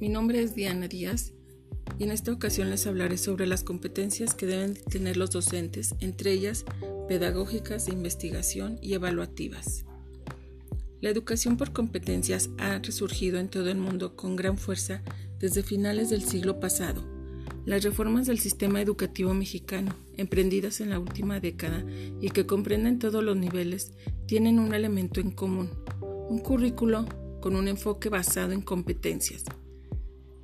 mi nombre es Diana Díaz y en esta ocasión les hablaré sobre las competencias que deben tener los docentes, entre ellas pedagógicas de investigación y evaluativas. La educación por competencias ha resurgido en todo el mundo con gran fuerza desde finales del siglo pasado. Las reformas del sistema educativo mexicano, emprendidas en la última década y que comprenden todos los niveles, tienen un elemento en común, un currículo con un enfoque basado en competencias.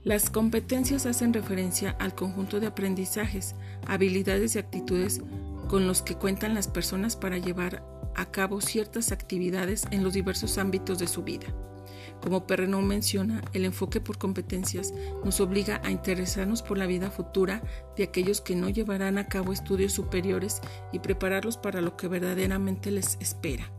Las competencias hacen referencia al conjunto de aprendizajes, habilidades y actitudes con los que cuentan las personas para llevar a cabo ciertas actividades en los diversos ámbitos de su vida. Como Perrenón menciona, el enfoque por competencias nos obliga a interesarnos por la vida futura de aquellos que no llevarán a cabo estudios superiores y prepararlos para lo que verdaderamente les espera.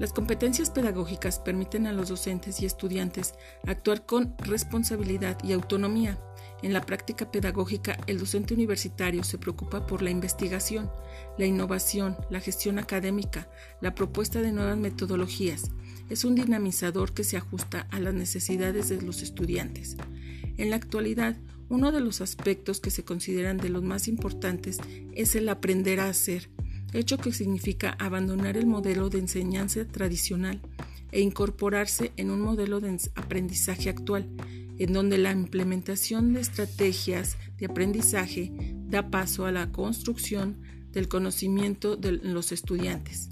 Las competencias pedagógicas permiten a los docentes y estudiantes actuar con responsabilidad y autonomía. En la práctica pedagógica, el docente universitario se preocupa por la investigación, la innovación, la gestión académica, la propuesta de nuevas metodologías. Es un dinamizador que se ajusta a las necesidades de los estudiantes. En la actualidad, uno de los aspectos que se consideran de los más importantes es el aprender a hacer, hecho que significa abandonar el modelo de enseñanza tradicional e incorporarse en un modelo de aprendizaje actual, en donde la implementación de estrategias de aprendizaje da paso a la construcción del conocimiento de los estudiantes.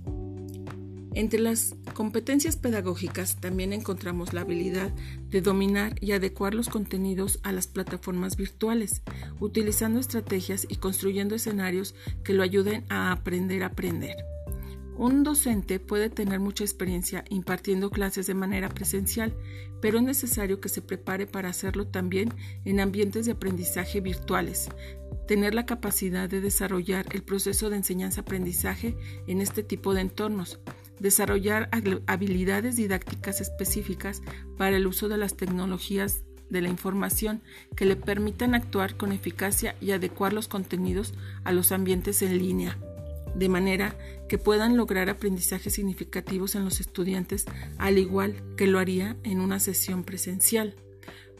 Entre las competencias pedagógicas también encontramos la habilidad de dominar y adecuar los contenidos a las plataformas virtuales, utilizando estrategias y construyendo escenarios que lo ayuden a aprender a aprender. Un docente puede tener mucha experiencia impartiendo clases de manera presencial, pero es necesario que se prepare para hacerlo también en ambientes de aprendizaje virtuales, tener la capacidad de desarrollar el proceso de enseñanza-aprendizaje en este tipo de entornos, desarrollar habilidades didácticas específicas para el uso de las tecnologías de la información que le permitan actuar con eficacia y adecuar los contenidos a los ambientes en línea, de manera que puedan lograr aprendizajes significativos en los estudiantes al igual que lo haría en una sesión presencial.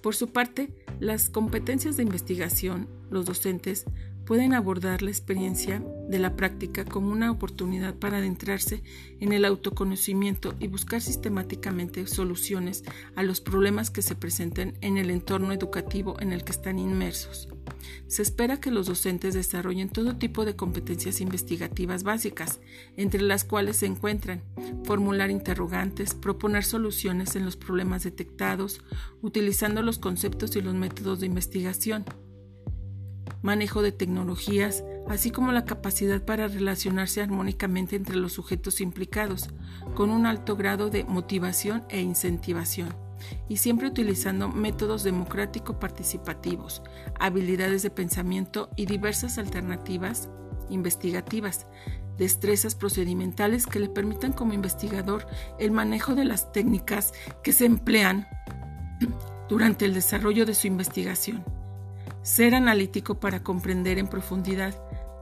Por su parte, las competencias de investigación, los docentes pueden abordar la experiencia de la práctica como una oportunidad para adentrarse en el autoconocimiento y buscar sistemáticamente soluciones a los problemas que se presenten en el entorno educativo en el que están inmersos. Se espera que los docentes desarrollen todo tipo de competencias investigativas básicas, entre las cuales se encuentran formular interrogantes, proponer soluciones en los problemas detectados, utilizando los conceptos y los métodos de investigación, manejo de tecnologías, así como la capacidad para relacionarse armónicamente entre los sujetos implicados, con un alto grado de motivación e incentivación, y siempre utilizando métodos democrático-participativos, habilidades de pensamiento y diversas alternativas investigativas, destrezas procedimentales que le permitan como investigador el manejo de las técnicas que se emplean durante el desarrollo de su investigación ser analítico para comprender en profundidad,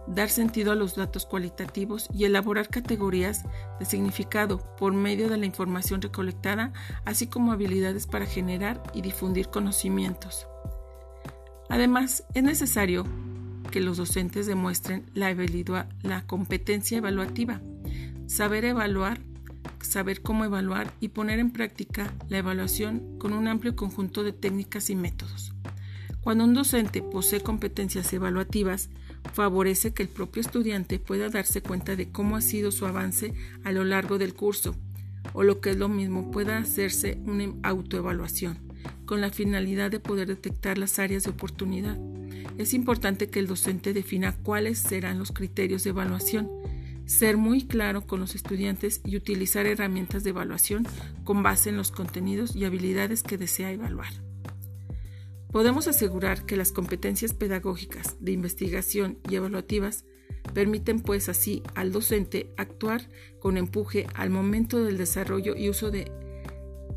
dar sentido a los datos cualitativos y elaborar categorías de significado por medio de la información recolectada, así como habilidades para generar y difundir conocimientos. Además, es necesario que los docentes demuestren la, la competencia evaluativa, saber evaluar, saber cómo evaluar y poner en práctica la evaluación con un amplio conjunto de técnicas y métodos. Cuando un docente posee competencias evaluativas, favorece que el propio estudiante pueda darse cuenta de cómo ha sido su avance a lo largo del curso, o lo que es lo mismo, pueda hacerse una autoevaluación, con la finalidad de poder detectar las áreas de oportunidad. Es importante que el docente defina cuáles serán los criterios de evaluación, ser muy claro con los estudiantes y utilizar herramientas de evaluación con base en los contenidos y habilidades que desea evaluar. Podemos asegurar que las competencias pedagógicas de investigación y evaluativas permiten pues así al docente actuar con empuje al momento del desarrollo y uso de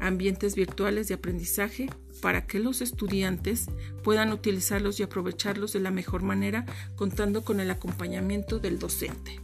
ambientes virtuales de aprendizaje para que los estudiantes puedan utilizarlos y aprovecharlos de la mejor manera contando con el acompañamiento del docente.